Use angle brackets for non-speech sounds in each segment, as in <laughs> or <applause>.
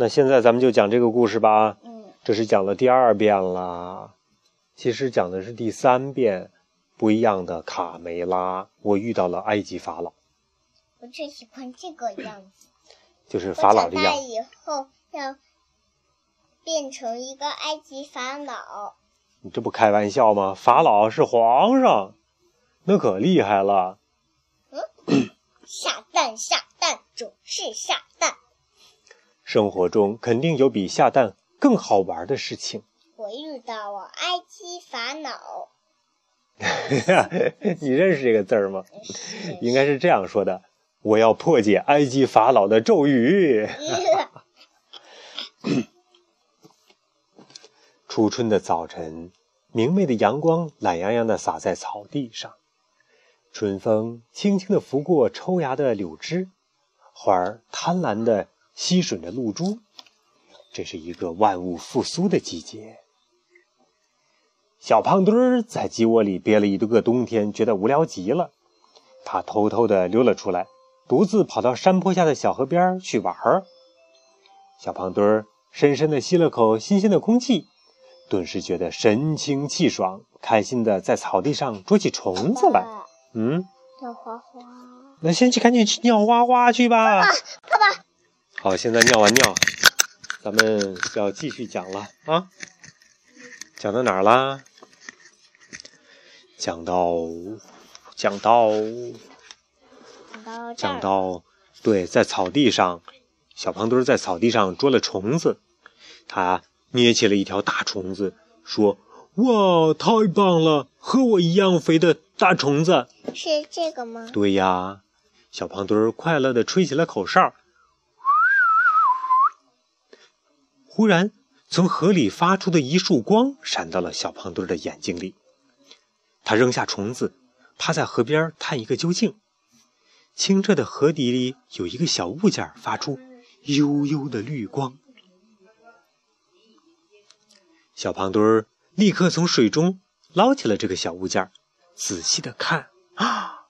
那现在咱们就讲这个故事吧。嗯，这是讲了第二遍了，其实讲的是第三遍。不一样的卡梅拉，我遇到了埃及法老。我最喜欢这个样子，就是法老的样子。以后要变成一个埃及法老。你这不开玩笑吗？法老是皇上，那可厉害了。<coughs> 嗯，下蛋下蛋总是下蛋。生活中肯定有比下蛋更好玩的事情。我遇到了埃及法老。<laughs> 你认识这个字儿吗？应该是这样说的：“我要破解埃及法老的咒语。<laughs> ”初春的早晨，明媚的阳光懒洋洋地洒在草地上，春风轻轻地拂过抽芽的柳枝，花儿贪婪地吸吮着露珠。这是一个万物复苏的季节。小胖墩儿在鸡窝里憋了一个冬天，觉得无聊极了。他偷偷地溜了出来，独自跑到山坡下的小河边去玩儿。小胖墩儿深深地吸了口新鲜的空气，顿时觉得神清气爽，开心地在草地上捉起虫子来。嗯，尿花花。那先去赶紧去尿花花去吧。爸爸，爸爸。好，现在尿完尿，咱们要继续讲了啊。讲到哪儿啦？讲到，讲到，讲到，对，在草地上，小胖墩在草地上捉了虫子，他捏起了一条大虫子，说：“哇，太棒了，和我一样肥的大虫子。”是这个吗？对呀，小胖墩快乐的吹起了口哨。忽然。从河里发出的一束光闪到了小胖墩的眼睛里，他扔下虫子，趴在河边探一个究竟。清澈的河底里有一个小物件发出幽幽的绿光。小胖墩立刻从水中捞起了这个小物件，仔细的看，啊，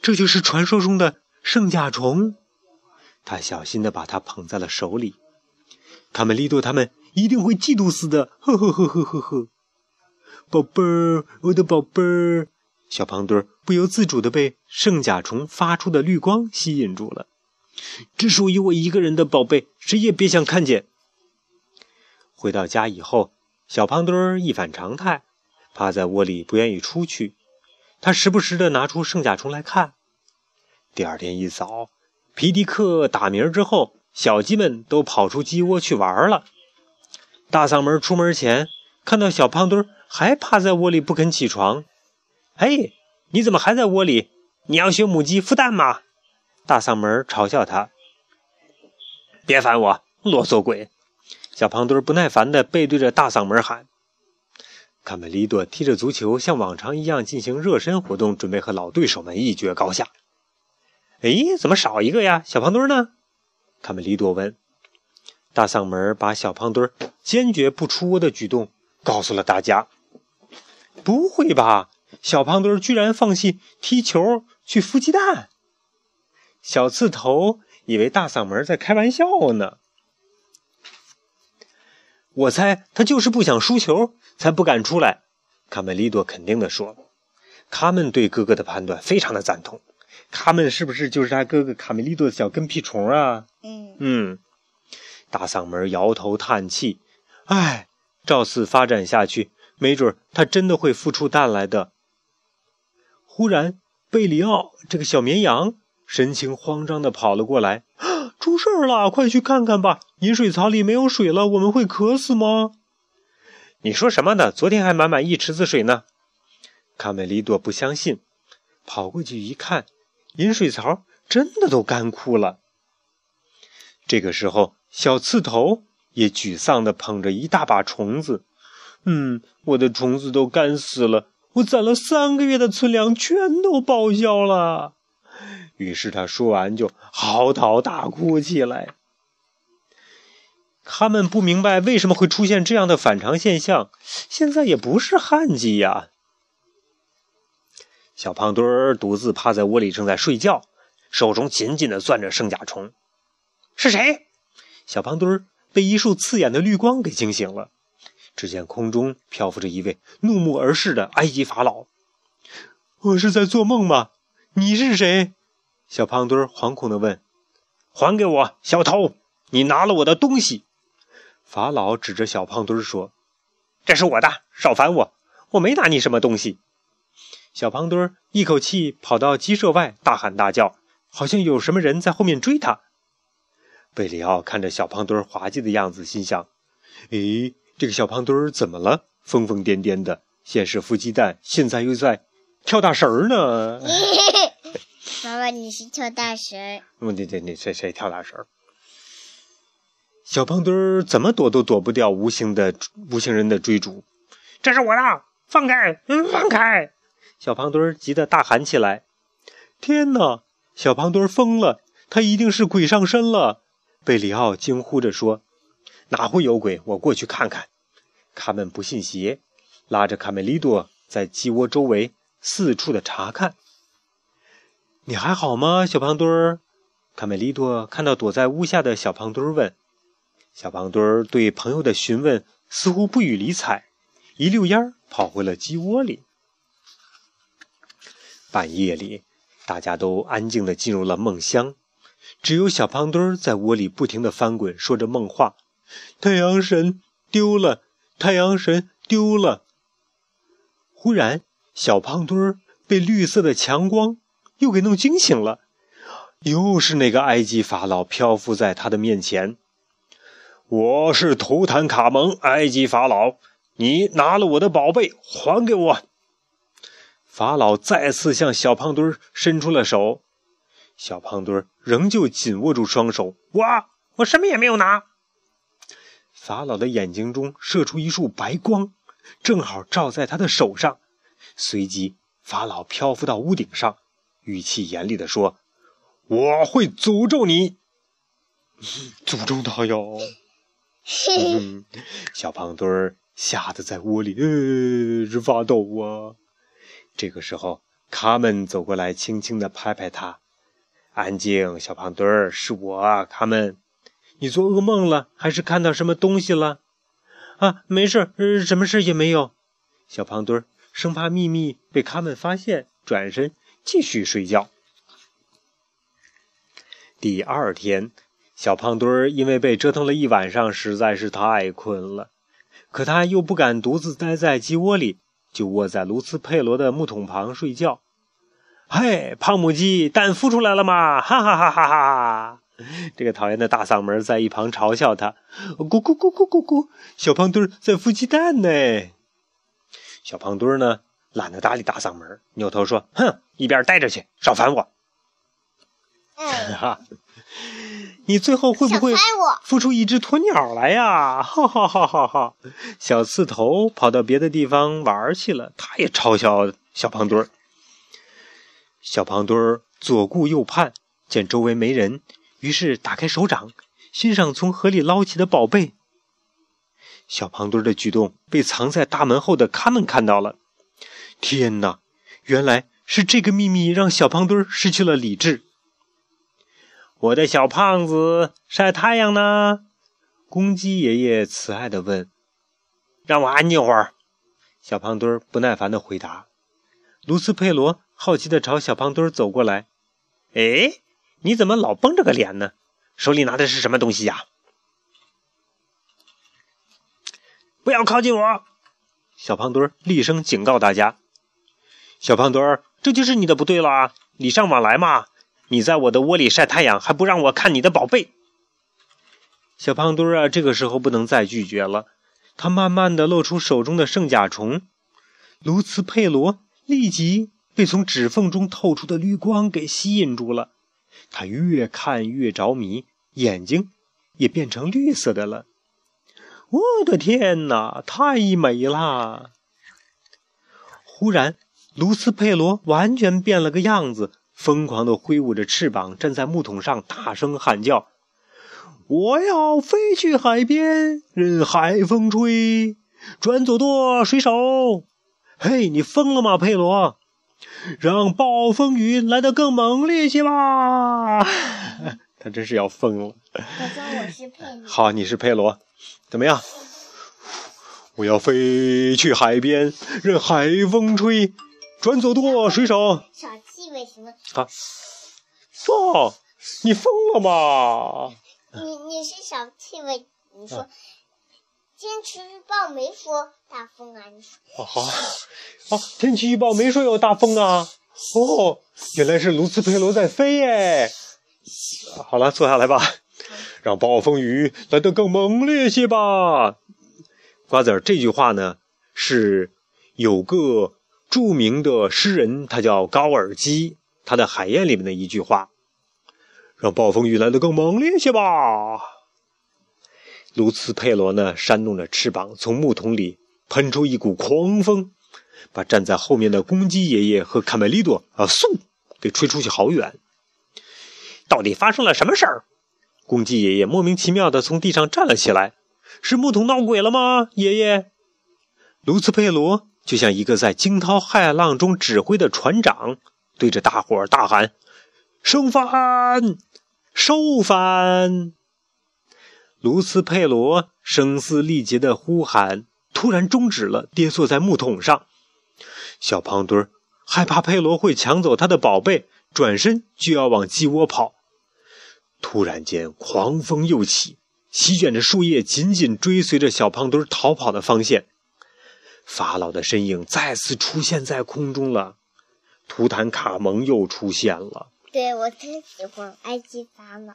这就是传说中的圣甲虫。他小心的把它捧在了手里。卡梅利多他们。一定会嫉妒死的！呵呵呵呵呵呵，宝贝儿，我的宝贝儿，小胖墩儿不由自主的被圣甲虫发出的绿光吸引住了。只属于我一个人的宝贝，谁也别想看见。回到家以后，小胖墩儿一反常态，趴在窝里不愿意出去。他时不时的拿出圣甲虫来看。第二天一早，皮迪克打鸣之后，小鸡们都跑出鸡窝去玩了。大嗓门出门前看到小胖墩还趴在窝里不肯起床，嘿，你怎么还在窝里？你要学母鸡孵蛋吗？大嗓门嘲笑他。别烦我，啰嗦鬼！小胖墩不耐烦地背对着大嗓门喊。卡梅利多踢着足球，像往常一样进行热身活动，准备和老对手们一决高下。哎，怎么少一个呀？小胖墩呢？卡梅利多问。大嗓门把小胖墩坚决不出窝的举动告诉了大家。不会吧，小胖墩居然放弃踢球去孵鸡蛋？小刺头以为大嗓门在开玩笑呢。我猜他就是不想输球，才不敢出来。卡梅利多肯定地说：“他们对哥哥的判断非常的赞同。他们是不是就是他哥哥卡梅利多的小跟屁虫啊？”嗯嗯。大嗓门摇头叹气：“哎，照此发展下去，没准他真的会孵出蛋来的。”忽然，贝里奥这个小绵羊神情慌张的跑了过来：“出事了！快去看看吧！饮水槽里没有水了，我们会渴死吗？”你说什么呢？昨天还满满一池子水呢！卡梅利多不相信，跑过去一看，饮水槽真的都干枯了。这个时候。小刺头也沮丧地捧着一大把虫子，嗯，我的虫子都干死了，我攒了三个月的存粮全都报销了。于是他说完就嚎啕大哭起来。他们不明白为什么会出现这样的反常现象，现在也不是旱季呀。小胖墩儿独自趴在窝里正在睡觉，手中紧紧地攥着圣甲虫。是谁？小胖墩儿被一束刺眼的绿光给惊醒了。只见空中漂浮着一位怒目而视的埃及法老。我是在做梦吗？你是谁？小胖墩儿惶恐地问。还给我，小偷！你拿了我的东西！法老指着小胖墩儿说：“这是我的，少烦我！我没拿你什么东西。”小胖墩儿一口气跑到鸡舍外，大喊大叫，好像有什么人在后面追他。贝里奥看着小胖墩儿滑稽的样子，心想：“诶，这个小胖墩儿怎么了？疯疯癫癫的，先是孵鸡蛋，现在又在跳大神儿呢。<laughs> ”妈妈，你是跳大神？嗯，对对对，谁谁跳大神？小胖墩儿怎么躲都躲不掉无形的无形人的追逐。这是我的，放开，嗯放开！小胖墩儿急得大喊起来：“天哪！小胖墩儿疯了，他一定是鬼上身了！”贝里奥惊呼着说：“哪会有鬼？我过去看看。”卡门不信邪，拉着卡梅利多在鸡窝周围四处的查看。“你还好吗，小胖墩儿？”卡梅利多看到躲在屋下的小胖墩儿问。小胖墩儿对朋友的询问似乎不予理睬，一溜烟儿跑回了鸡窝里。半夜里，大家都安静的进入了梦乡。只有小胖墩儿在窝里不停的翻滚，说着梦话：“太阳神丢了，太阳神丢了。”忽然，小胖墩儿被绿色的强光又给弄惊醒了，又是那个埃及法老漂浮在他的面前。“我是图坦卡蒙，埃及法老，你拿了我的宝贝，还给我。”法老再次向小胖墩儿伸出了手。小胖墩儿仍旧紧握住双手。我我什么也没有拿。法老的眼睛中射出一束白光，正好照在他的手上。随即，法老漂浮到屋顶上，语气严厉地说：“我会诅咒你，诅咒他哟！”小胖墩儿吓得在窝里呃直发抖啊。这个时候，卡门走过来，轻轻地拍拍他。安静，小胖墩儿，是我，卡门。你做噩梦了，还是看到什么东西了？啊，没事，什么事也没有。小胖墩儿生怕秘密被卡门发现，转身继续睡觉。第二天，小胖墩儿因为被折腾了一晚上，实在是太困了，可他又不敢独自待在鸡窝里，就卧在卢斯佩罗的木桶旁睡觉。嘿，胖母鸡，蛋孵出来了吗？哈哈哈哈哈！这个讨厌的大嗓门在一旁嘲笑他。咕咕咕咕咕咕，小胖墩在孵鸡蛋呢。小胖墩呢，懒得搭理大嗓门，扭头说：“哼，一边待着去，少烦我。”哈，<laughs> 你最后会不会孵出一只鸵鸟来呀？<laughs> 哈哈哈哈哈！小刺头跑到别的地方玩去了，他也嘲笑小胖墩儿。小胖墩儿左顾右盼，见周围没人，于是打开手掌，欣赏从河里捞起的宝贝。小胖墩儿的举动被藏在大门后的卡门看到了。天哪，原来是这个秘密让小胖墩儿失去了理智。我的小胖子晒太阳呢？公鸡爷爷慈爱地问。让我安静会儿。小胖墩儿不耐烦地回答。卢斯佩罗。好奇的朝小胖墩儿走过来，哎，你怎么老绷着个脸呢？手里拿的是什么东西呀？不要靠近我！小胖墩儿厉声警告大家。小胖墩儿，这就是你的不对了，礼尚往来嘛！你在我的窝里晒太阳，还不让我看你的宝贝。小胖墩儿啊，这个时候不能再拒绝了，他慢慢的露出手中的圣甲虫，卢茨佩罗立即。被从指缝中透出的绿光给吸引住了，他越看越着迷，眼睛也变成绿色的了。我的天哪，太美了！忽然，卢斯佩罗完全变了个样子，疯狂地挥舞着翅膀，站在木桶上，大声喊叫：“我要飞去海边，任海风吹，转左舵，水手！嘿，你疯了吗，佩罗？”让暴风雨来得更猛烈些吧！<laughs> 他真是要疯了。他说我是佩罗。好，你是佩罗，怎么样？我要飞去海边，任海风吹，转左舵，水手。为什么？啊，哦，你疯了吗？你你是小气味？你说天气预报没说大风啊？你说哦好，哦，天气预报没说有大风啊。哦，原来是卢茨佩罗在飞耶。好了，坐下来吧，让暴风雨来得更猛烈些吧。瓜子儿这句话呢，是有个著名的诗人，他叫高尔基，他的《海燕》里面的一句话：“让暴风雨来得更猛烈些吧。”卢茨佩罗呢，扇动着翅膀，从木桶里喷出一股狂风，把站在后面的公鸡爷爷和卡梅利多啊，嗖给吹出去好远。到底发生了什么事儿？公鸡爷爷莫名其妙的从地上站了起来。是木桶闹鬼了吗，爷爷？卢茨佩罗就像一个在惊涛骇浪中指挥的船长，对着大伙儿大喊：“升帆，收帆！”卢斯佩罗声嘶力竭的呼喊突然终止了，跌坐在木桶上。小胖墩儿害怕佩罗会抢走他的宝贝，转身就要往鸡窝跑。突然间，狂风又起。席卷着树叶，紧紧追随着小胖墩儿逃跑的方向。法老的身影再次出现在空中了，图坦卡蒙又出现了。对我最喜欢埃及法老。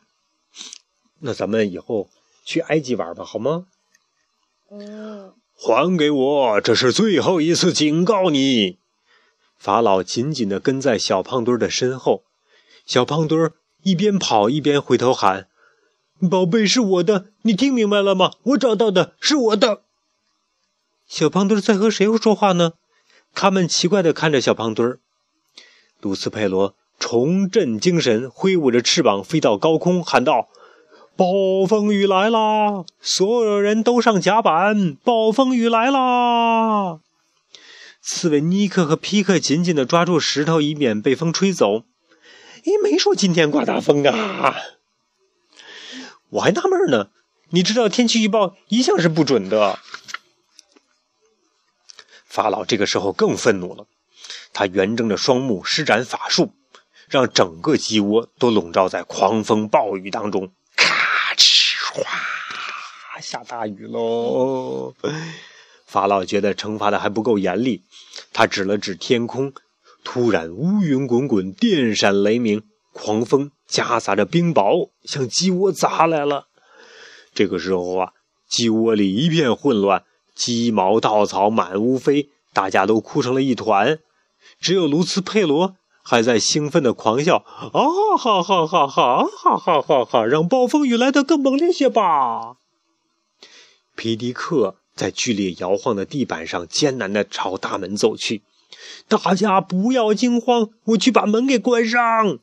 那咱们以后去埃及玩吧，好吗？嗯。还给我！这是最后一次警告你。法老紧紧地跟在小胖墩的身后，小胖墩一边跑一边回头喊。宝贝是我的，你听明白了吗？我找到的是我的。小胖墩在和谁说话呢？他们奇怪的看着小胖墩儿。卢斯佩罗重振精神，挥舞着翅膀飞到高空，喊道：“暴风雨来啦！所有人都上甲板！暴风雨来啦！”刺猬尼克和皮克紧紧的抓住石头，以免被风吹走。哎，没说今天刮大风啊。我还纳闷呢，你知道天气预报一向是不准的。法老这个时候更愤怒了，他圆睁着双目，施展法术，让整个鸡窝都笼罩在狂风暴雨当中。咔哧哗，下大雨喽！法老觉得惩罚的还不够严厉，他指了指天空，突然乌云滚滚，电闪雷鸣。狂风夹杂着冰雹向鸡窝砸来了。这个时候啊，鸡窝里一片混乱，鸡毛稻草满屋飞，大家都哭成了一团。只有卢茨佩罗还在兴奋的狂笑：“啊哈哈哈哈哈哈哈哈！让暴风雨来得更猛烈些吧！”皮迪克在剧烈摇晃的地板上艰难地朝大门走去。大家不要惊慌，我去把门给关上。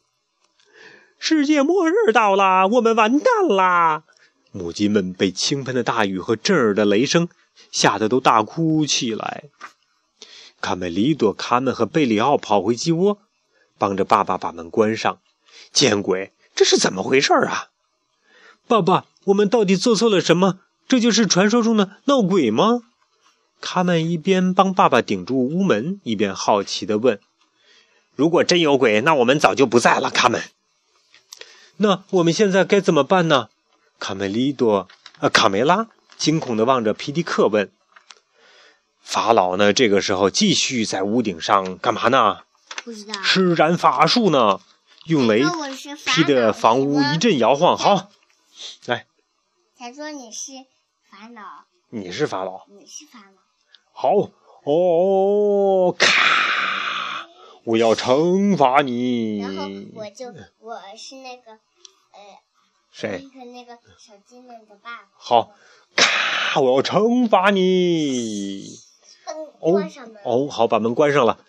世界末日到了，我们完蛋啦！母鸡们被倾盆的大雨和震耳的雷声吓得都大哭起来。卡梅利多、卡门和贝里奥跑回鸡窝，帮着爸爸把门关上。见鬼，这是怎么回事啊？爸爸，我们到底做错了什么？这就是传说中的闹鬼吗？卡门一边帮爸爸顶住屋门，一边好奇地问：“如果真有鬼，那我们早就不在了。”卡门。那我们现在该怎么办呢？卡梅利多，呃，卡梅拉惊恐地望着皮迪克问。法老呢？这个时候继续在屋顶上干嘛呢？不知道。施展法术呢？用雷劈的房屋一阵摇晃。好，来。才说你是法老。你是法老。你是法老。好哦，咔。我要惩罚你。然后我就我是那个呃，谁？那个小的爸爸。好，咔！我要惩罚你。哦哦，好，把门关上了。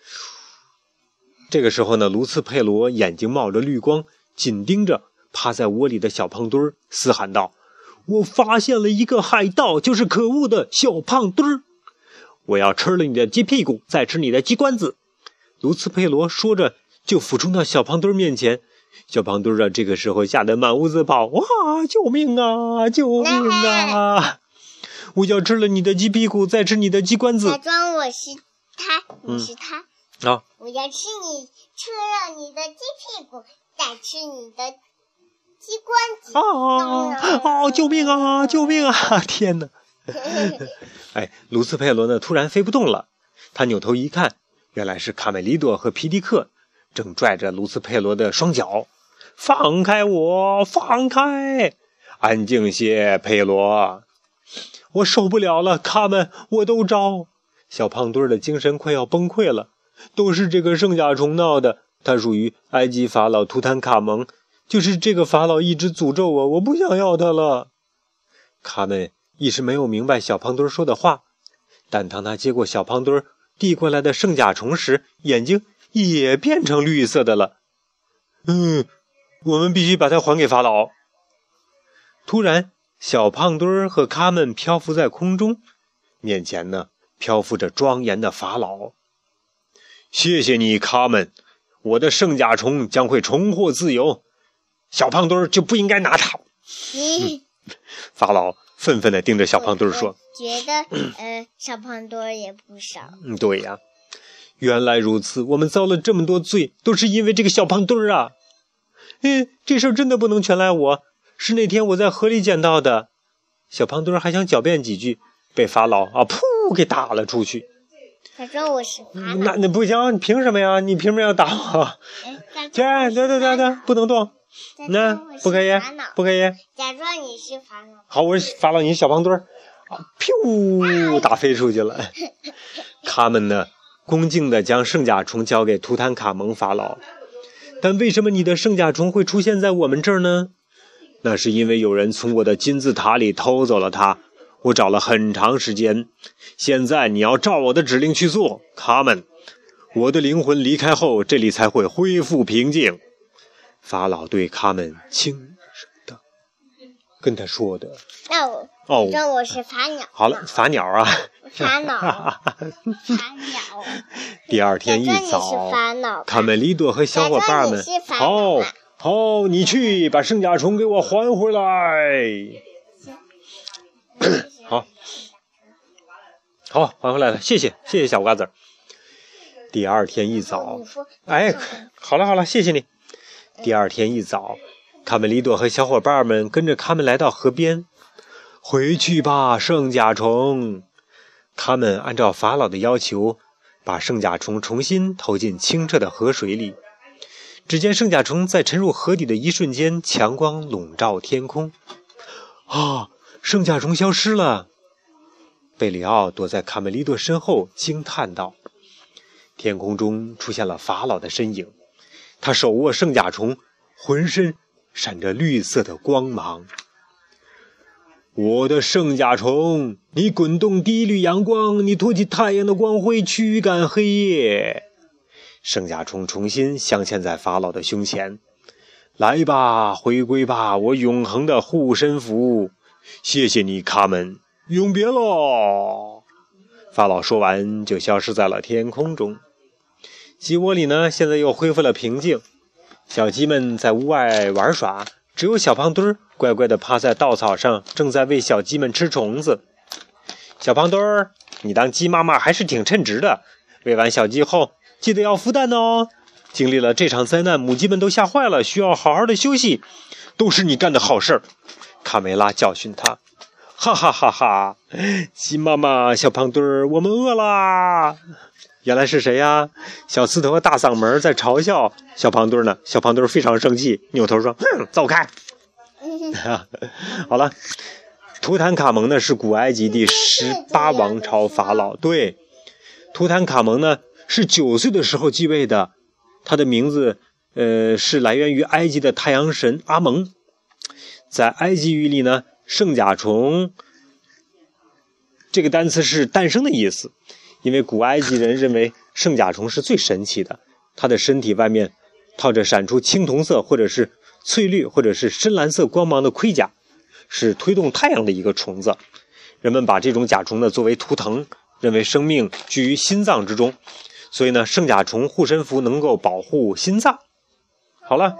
这个时候呢，卢茨佩罗眼睛冒着绿光，紧盯着趴在窝里的小胖墩儿，嘶喊道：“我发现了一个海盗，就是可恶的小胖墩儿！我要吃了你的鸡屁股，再吃你的鸡冠子！”卢茨佩罗说着，就俯冲到小胖墩面前，小胖墩儿啊，这个时候吓得满屋子跑，哇！救命啊！救命啊！我要吃了你的鸡屁股，再吃你的鸡冠子。假装我是他，你是他。啊！我要吃你，吃了你的鸡屁股，再吃你的鸡冠子。啊啊！救命啊！救命啊！天哪！<laughs> 哎，卢斯佩罗呢？突然飞不动了。他扭头一看，原来是卡梅利多和皮迪克正拽着卢斯佩罗的双脚。放开我！放开！安静些，佩罗！我受不了了，卡门，我都招！小胖墩儿的精神快要崩溃了。都是这个圣甲虫闹的，它属于埃及法老图坦卡蒙。就是这个法老一直诅咒我，我不想要它了。卡门一时没有明白小胖墩说的话，但当他接过小胖墩递过来的圣甲虫时，眼睛也变成绿色的了。嗯，我们必须把它还给法老。突然，小胖墩儿和卡门漂浮在空中，面前呢漂浮着庄严的法老。谢谢你，卡门，我的圣甲虫将会重获自由。小胖墩儿就不应该拿它。<laughs> 法老愤愤地盯着小胖墩儿说：“觉得，呃，小胖墩儿也不少。”嗯，对呀，原来如此，我们遭了这么多罪，都是因为这个小胖墩儿啊。嗯，这事儿真的不能全赖我，是那天我在河里捡到的。小胖墩儿还想狡辩几句，被法老啊噗给打了出去。他说我是法老，那那不行，你凭什么呀？你凭什么要打我？去，对对对对，不能动，那不可以，不可以。假装你是法老。好，我是法老，你是小胖墩儿，啊，噗，打飞出去了。<laughs> 他们呢，恭敬地将圣甲虫交给图坦卡蒙法老。但为什么你的圣甲虫会出现在我们这儿呢？那是因为有人从我的金字塔里偷走了它。我找了很长时间，现在你要照我的指令去做，卡门。我的灵魂离开后，这里才会恢复平静。法老对卡门轻声的跟他说的。那我哦，那我是法鸟。好了，法鸟啊。法 <laughs> 鸟。法鸟。<laughs> 第二天一早，卡梅利多和小伙伴们，好，好，你去把圣甲虫给我还回来。<coughs> 好，好，还回来了，谢谢，谢谢小瓜子。第二天一早，哎，好了好了，谢谢你。第二天一早，卡梅利多和小伙伴们跟着他们来到河边。回去吧，圣甲虫。他们按照法老的要求，把圣甲虫重新投进清澈的河水里。只见圣甲虫在沉入河底的一瞬间，强光笼罩天空。啊！圣甲虫消失了，贝里奥躲在卡梅利多身后惊叹道：“天空中出现了法老的身影，他手握圣甲虫，浑身闪着绿色的光芒。我的圣甲虫，你滚动第一缕阳光，你托起太阳的光辉，驱赶黑夜。圣甲虫重新镶嵌在法老的胸前。来吧，回归吧，我永恒的护身符。”谢谢你，卡门，永别喽！法老说完，就消失在了天空中。鸡窝里呢，现在又恢复了平静。小鸡们在屋外玩耍，只有小胖墩儿乖乖地趴在稻草上，正在喂小鸡们吃虫子。小胖墩儿，你当鸡妈妈还是挺称职的。喂完小鸡后，记得要孵蛋哦。经历了这场灾难，母鸡们都吓坏了，需要好好的休息。都是你干的好事儿。卡梅拉教训他，哈哈哈哈！鸡妈妈，小胖墩儿，我们饿啦！原来是谁呀？小刺头和大嗓门在嘲笑小胖墩儿呢。小胖墩儿非常生气，扭头说：“哼，走开！” <laughs> 好了，图坦卡蒙呢是古埃及第十八王朝法老。对，图坦卡蒙呢是九岁的时候继位的，他的名字呃是来源于埃及的太阳神阿蒙。在埃及语里呢，圣甲虫这个单词是诞生的意思，因为古埃及人认为圣甲虫是最神奇的，它的身体外面套着闪出青铜色或者是翠绿或者是深蓝色光芒的盔甲，是推动太阳的一个虫子。人们把这种甲虫呢作为图腾，认为生命居于心脏之中，所以呢，圣甲虫护身符能够保护心脏。好了。